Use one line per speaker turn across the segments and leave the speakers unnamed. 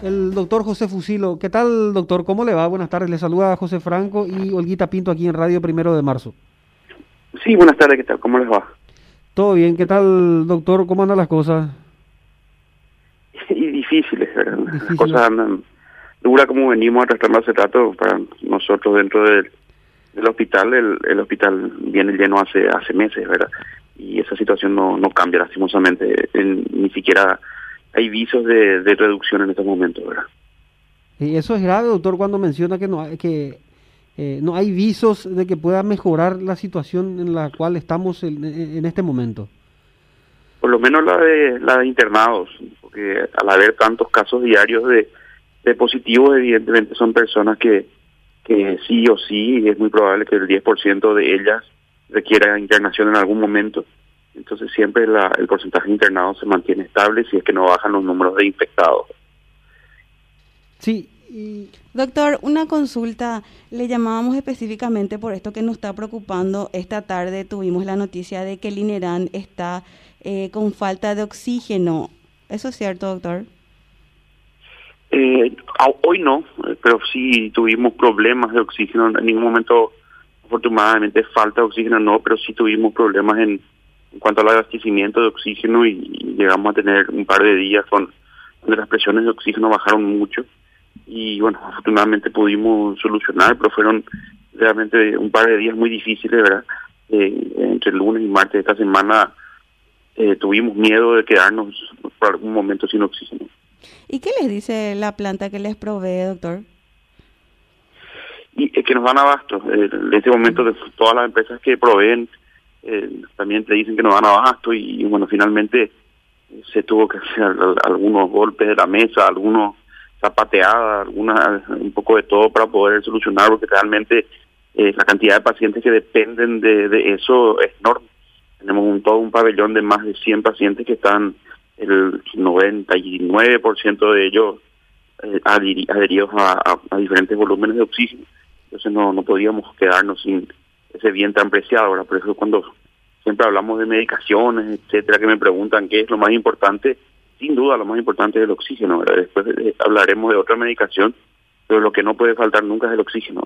El doctor José Fusilo. ¿Qué tal, doctor? ¿Cómo le va? Buenas tardes. Le saluda José Franco y Olguita Pinto aquí en Radio Primero de Marzo.
Sí, buenas tardes. ¿Qué tal? ¿Cómo les va?
Todo bien. ¿Qué tal, doctor? ¿Cómo andan las cosas?
Y difíciles, ¿verdad? Las cosas andan dura como venimos arrastrando hace rato para nosotros dentro del, hospital. El, el, hospital viene lleno hace hace meses, ¿verdad? Y esa situación no, no cambia lastimosamente. ni siquiera hay visos de, reducción en estos momentos, ¿verdad?
Y eso es grave, doctor, cuando menciona que no hay, que eh, no hay visos de que pueda mejorar la situación en la cual estamos en, este momento.
Por lo menos la de la de internados, porque al haber tantos casos diarios de, de positivos, evidentemente son personas que, que sí o sí es muy probable que el 10% de ellas requiera internación en algún momento entonces siempre el porcentaje internado se mantiene estable si es que no bajan los números de infectados.
Sí.
Doctor, una consulta. Le llamábamos específicamente por esto que nos está preocupando. Esta tarde tuvimos la noticia de que el INERAN está eh, con falta de oxígeno. ¿Eso es cierto, doctor?
Eh, hoy no, pero sí tuvimos problemas de oxígeno. En ningún momento, afortunadamente, falta de oxígeno no, pero sí tuvimos problemas en en cuanto al abastecimiento de oxígeno y, llegamos a tener un par de días con donde las presiones de oxígeno bajaron mucho y bueno, afortunadamente pudimos solucionar, pero fueron realmente un par de días muy difíciles, ¿verdad? Eh, entre el lunes y martes de esta semana eh, tuvimos miedo de quedarnos por algún momento sin oxígeno.
¿Y qué les dice la planta que les provee, doctor?
Y que nos dan abasto. Eh, en este momento, de todas las empresas que proveen eh, también te dicen que no dan abasto y, bueno, finalmente se tuvo que hacer algunos golpes de la mesa, algunos zapateadas, alguna, un poco de todo para poder solucionar, porque realmente eh, la cantidad de pacientes que dependen de, eso es enorme. Tenemos un, todo un pabellón de más de 100 pacientes que están, el 99% de ellos eh, adheridos a, a, diferentes volúmenes de oxígeno. Entonces no, no podíamos quedarnos sin ese bien tan preciado. ahora Por eso cuando siempre hablamos de medicaciones, etcétera, que me preguntan qué es lo más importante, sin duda lo más importante es el oxígeno. Después eh, hablaremos de otra medicación, pero lo que no puede faltar nunca es el oxígeno.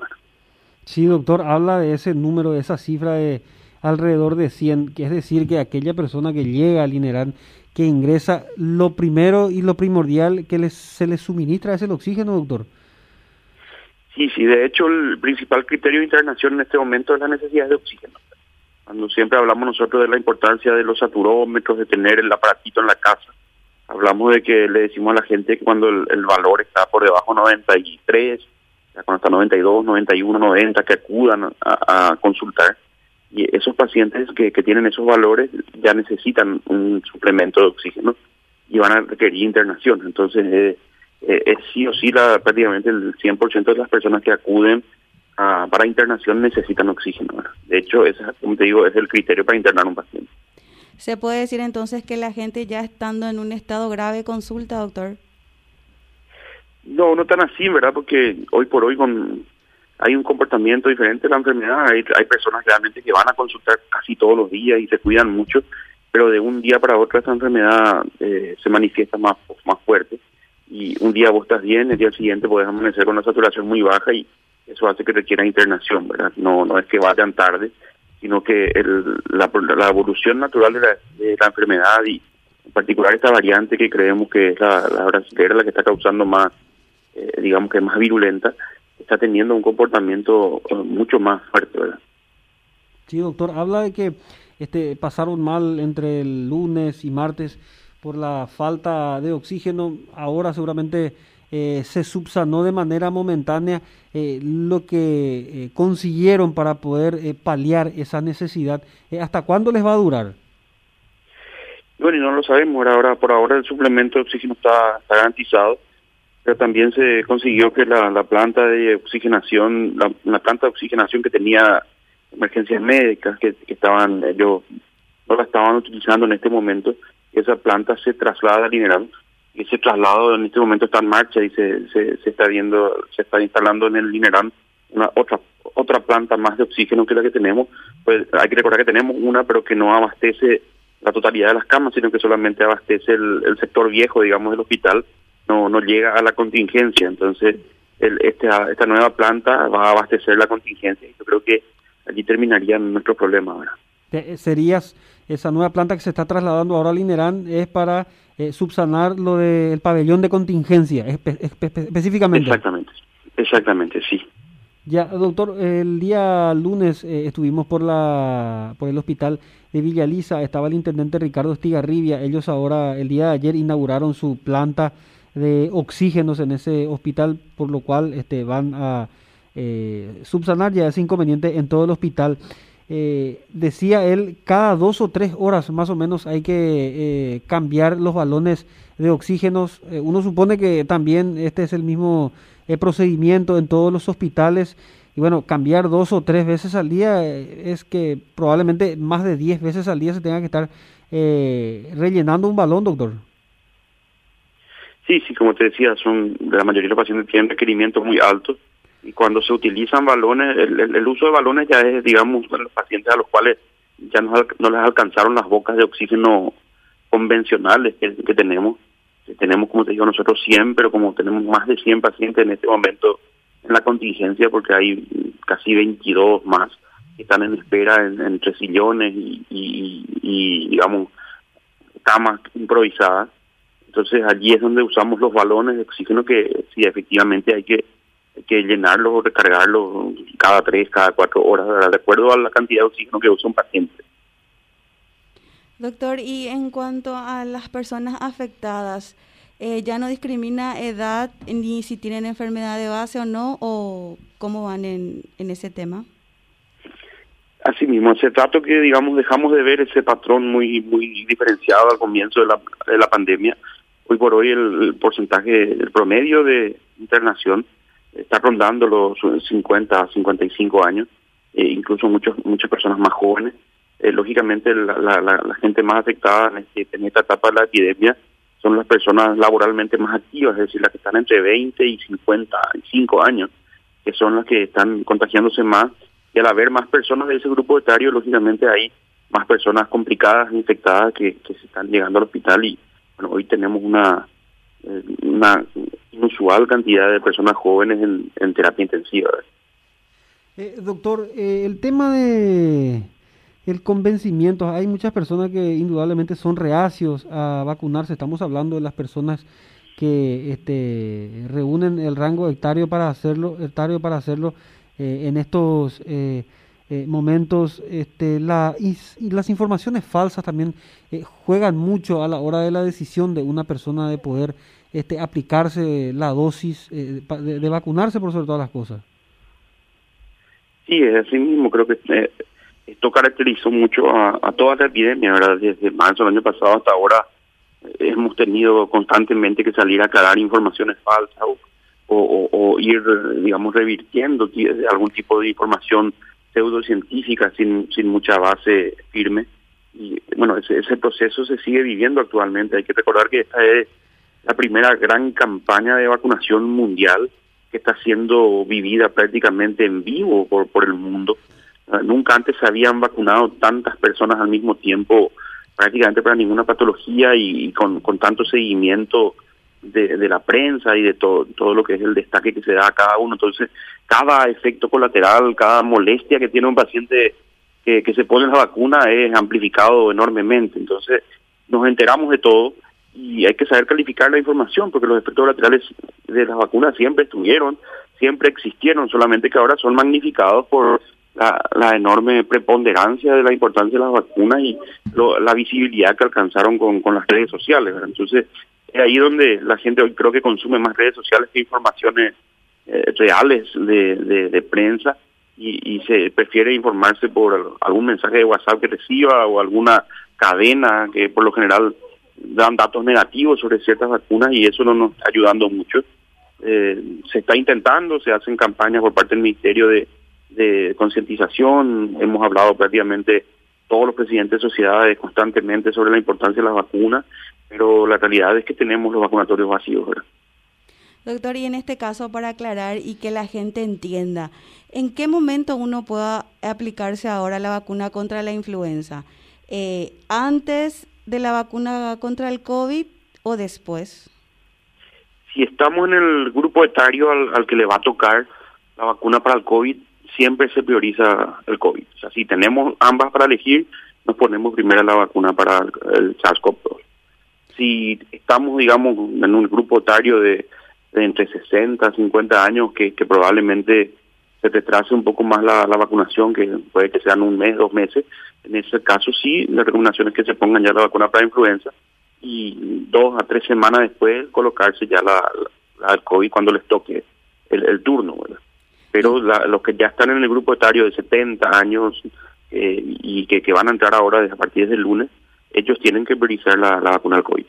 Sí, doctor, habla de ese número, de esa cifra de alrededor de 100, que es decir, que aquella persona que llega al INERAN, que ingresa, lo primero y lo primordial que les, se les suministra es el oxígeno, doctor.
Sí, sí, de hecho el principal criterio de internación en este momento es la necesidad de oxígeno. Cuando siempre hablamos nosotros de la importancia de los saturómetros, de tener el aparatito en la casa, hablamos de que le decimos a la gente que cuando el, valor está por debajo de 93, ya cuando está 92, 91, 90, que acudan a, consultar. Y esos pacientes que, que tienen esos valores ya necesitan un suplemento de oxígeno y van a requerir internación. Entonces, eh, eh, es sí o sí la, prácticamente el 100% de las personas que acuden a, para internación necesitan oxígeno. De hecho, ese, como te digo, es el criterio para internar un paciente.
¿Se puede decir entonces que la gente ya estando en un estado grave consulta, doctor?
No, no tan así, ¿verdad? Porque hoy por hoy con hay un comportamiento diferente de la enfermedad. Hay, hay personas realmente que van a consultar casi todos los días y se cuidan mucho, pero de un día para otro esta enfermedad eh, se manifiesta más, más fuerte y un día vos estás bien, el día siguiente puedes amanecer con una saturación muy baja y eso hace que requiera internación, ¿verdad? No, no es que vayan tarde, sino que el, la, la evolución natural de la, de la enfermedad y en particular esta variante que creemos que es la, la brasileña la que está causando más, eh, digamos que más virulenta, está teniendo un comportamiento eh, mucho más fuerte, ¿verdad?
Sí, doctor, habla de que este pasaron mal entre el lunes y martes por la falta de oxígeno. Ahora seguramente eh, se subsanó de manera momentánea eh, lo que eh, consiguieron para poder paliar esa necesidad. ¿Hasta cuándo les va a durar?
Bueno, y no lo sabemos. Ahora, por ahora el suplemento de oxígeno está, garantizado, pero también se consiguió que la, la planta de oxigenación, la, planta de oxigenación que tenía emergencias médicas, que, que estaban ellos no la estaban utilizando en este momento, esa planta se traslada al INERAM ese traslado en este momento está en marcha y se, se, está viendo, se está instalando en el INERAM una otra otra planta más de oxígeno que la que tenemos, pues hay que recordar que tenemos una pero que no abastece la totalidad de las camas, sino que solamente abastece el, sector viejo, digamos, del hospital, no, no llega a la contingencia. Entonces, el, esta, esta nueva planta va a abastecer la contingencia y yo creo que allí terminarían nuestros problemas ahora.
¿Serías esa nueva planta que se está trasladando ahora al Inerán es para eh, subsanar lo del pabellón de contingencia específicamente?
Exactamente, exactamente, sí.
Ya, doctor, el día lunes eh, estuvimos por la por el hospital de Villa Lisa, estaba el intendente Ricardo Estigarribia, ellos ahora el día de ayer inauguraron su planta de oxígenos en ese hospital, por lo cual este, van a eh, subsanar ya ese inconveniente en todo el hospital. Eh, decía él, cada dos o tres horas más o menos hay que eh, cambiar los balones de oxígenos. uno supone que también este es el mismo procedimiento en todos los hospitales. Y bueno, cambiar dos o tres veces al día es que probablemente más de diez veces al día se tenga que estar rellenando un balón, doctor.
Sí, sí, como te decía, son la mayoría de los pacientes tienen requerimientos muy altos y cuando se utilizan balones, el, uso de balones ya es, digamos, los pacientes a los cuales ya no, no les alcanzaron las bocas de oxígeno convencionales que, tenemos. tenemos, como te digo, nosotros 100, pero como tenemos más de 100 pacientes en este momento en la contingencia, porque hay casi 22 más que están en espera entre sillones y, y digamos, camas improvisadas entonces allí es donde usamos los balones de oxígeno que sí efectivamente hay que, que llenarlos o recargarlos cada tres, cada cuatro horas, de acuerdo a la cantidad de oxígeno que usa un paciente.
Doctor, y en cuanto a las personas afectadas, eh, ¿ya no discrimina edad ni si tienen enfermedad de base o no? ¿O cómo van en, en ese tema?
Así mismo, se trata que, digamos, dejamos de ver ese patrón muy muy diferenciado al comienzo de la, de la pandemia, Hoy por hoy el, porcentaje, el promedio de internación está rondando los 50 a 55 años, e incluso muchos, muchas personas más jóvenes. Eh, lógicamente la, la, gente más afectada en, este, esta etapa de la epidemia son las personas laboralmente más activas, es decir, las que están entre 20 y 55 años, que son las que están contagiándose más. Y al haber más personas de ese grupo etario, lógicamente hay más personas complicadas, infectadas, que, que se están llegando al hospital y, hoy tenemos una, eh, una inusual cantidad de personas jóvenes en, terapia intensiva.
Eh, doctor, eh, el tema de el convencimiento, hay muchas personas que indudablemente son reacios a vacunarse, estamos hablando de las personas que este, reúnen el rango etario para hacerlo, etario para hacerlo en estos eh, momentos, este, la, y, las informaciones falsas también eh, juegan mucho a la hora de la decisión de una persona de poder este, aplicarse la dosis eh, de, vacunarse por sobre todas las cosas.
Sí, es así mismo, creo que esto caracterizó mucho a, toda la epidemia, ¿verdad? Desde marzo del año pasado hasta ahora hemos tenido constantemente que salir a aclarar informaciones falsas o ir, digamos, revirtiendo algún tipo de información pseudocientífica sin, sin mucha base firme. Y bueno, ese, ese proceso se sigue viviendo actualmente. Hay que recordar que esta es la primera gran campaña de vacunación mundial que está siendo vivida prácticamente en vivo por, por el mundo. Ah, nunca antes se habían vacunado tantas personas al mismo tiempo, prácticamente para ninguna patología y, con, con tanto seguimiento de, la prensa y de todo, todo lo que es el destaque que se da a cada uno. Entonces, cada efecto colateral, cada molestia que tiene un paciente que, se pone la vacuna es amplificado enormemente. Entonces, nos enteramos de todo y hay que saber calificar la información porque los efectos colaterales de las vacunas siempre estuvieron, siempre existieron, solamente que ahora son magnificados por la, enorme preponderancia de la importancia de las vacunas y la visibilidad que alcanzaron con, con las redes sociales. Entonces, es ahí donde la gente hoy creo que consume más redes sociales que informaciones eh, reales de, prensa y, se prefiere informarse por algún mensaje de WhatsApp que reciba o alguna cadena que por lo general dan datos negativos sobre ciertas vacunas y eso no nos está ayudando mucho. Eh, se está intentando, se hacen campañas por parte del Ministerio de concientización, hemos hablado prácticamente todos los presidentes de sociedades constantemente sobre la importancia de las vacunas, pero la realidad es que tenemos los vacunatorios vacíos. ¿verdad?
Doctor, y en este caso, para aclarar y que la gente entienda, ¿en qué momento uno pueda aplicarse ahora la vacuna contra la influenza? Eh, ¿Antes de la vacuna contra el COVID o después?
si estamos en el grupo etario al, que le va a tocar la vacuna para el COVID, siempre se prioriza el COVID. O sea, si tenemos ambas para elegir, nos ponemos primero la vacuna para el, SARS-CoV-2. Si estamos, digamos, en un grupo etario de, entre 60 y 50 años, que, probablemente se retrase un poco más la, vacunación, que puede que sean un mes, dos meses, en ese caso sí, la recomendación es que se pongan ya la vacuna para influenza y dos a tres semanas después colocarse ya la, la, COVID cuando les toque el, turno. Pero los que ya están en el grupo etario de 70 años eh, y que, que van a entrar ahora desde a partir del lunes, ellos tienen que priorizar la, la vacuna del COVID.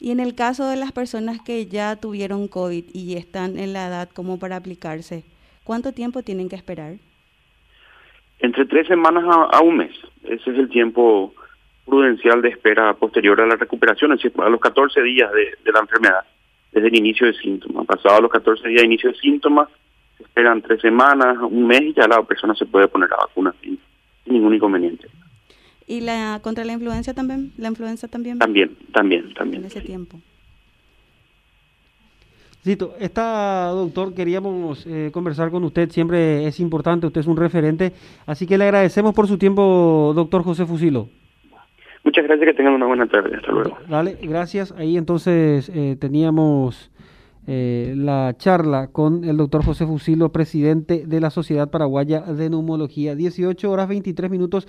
Y en el caso de las personas que ya tuvieron COVID y están en la edad como para aplicarse, ¿cuánto tiempo tienen que esperar?
Entre tres semanas a, un mes. Ese es el tiempo prudencial de espera posterior a la recuperación, es decir, a los 14 días de, la enfermedad, desde el inicio de síntomas. Pasado los 14 días de inicio de síntomas, se esperan tres semanas, un mes y ya la persona se puede poner la vacuna sin, ningún inconveniente.
¿Y la contra la influenza también? ¿La influenza también?
También, también, también.
En ese tiempo.
Cito, esta doctor queríamos eh, conversar con usted, siempre es importante, usted es un referente, así que le agradecemos por su tiempo, doctor José Fusilo.
Muchas gracias, que tengan una buena tarde, hasta luego.
Dale, gracias. Ahí entonces eh, teníamos eh, la charla con el doctor José Fusilo, presidente de la Sociedad Paraguaya de Neumología. 18 horas 23 minutos.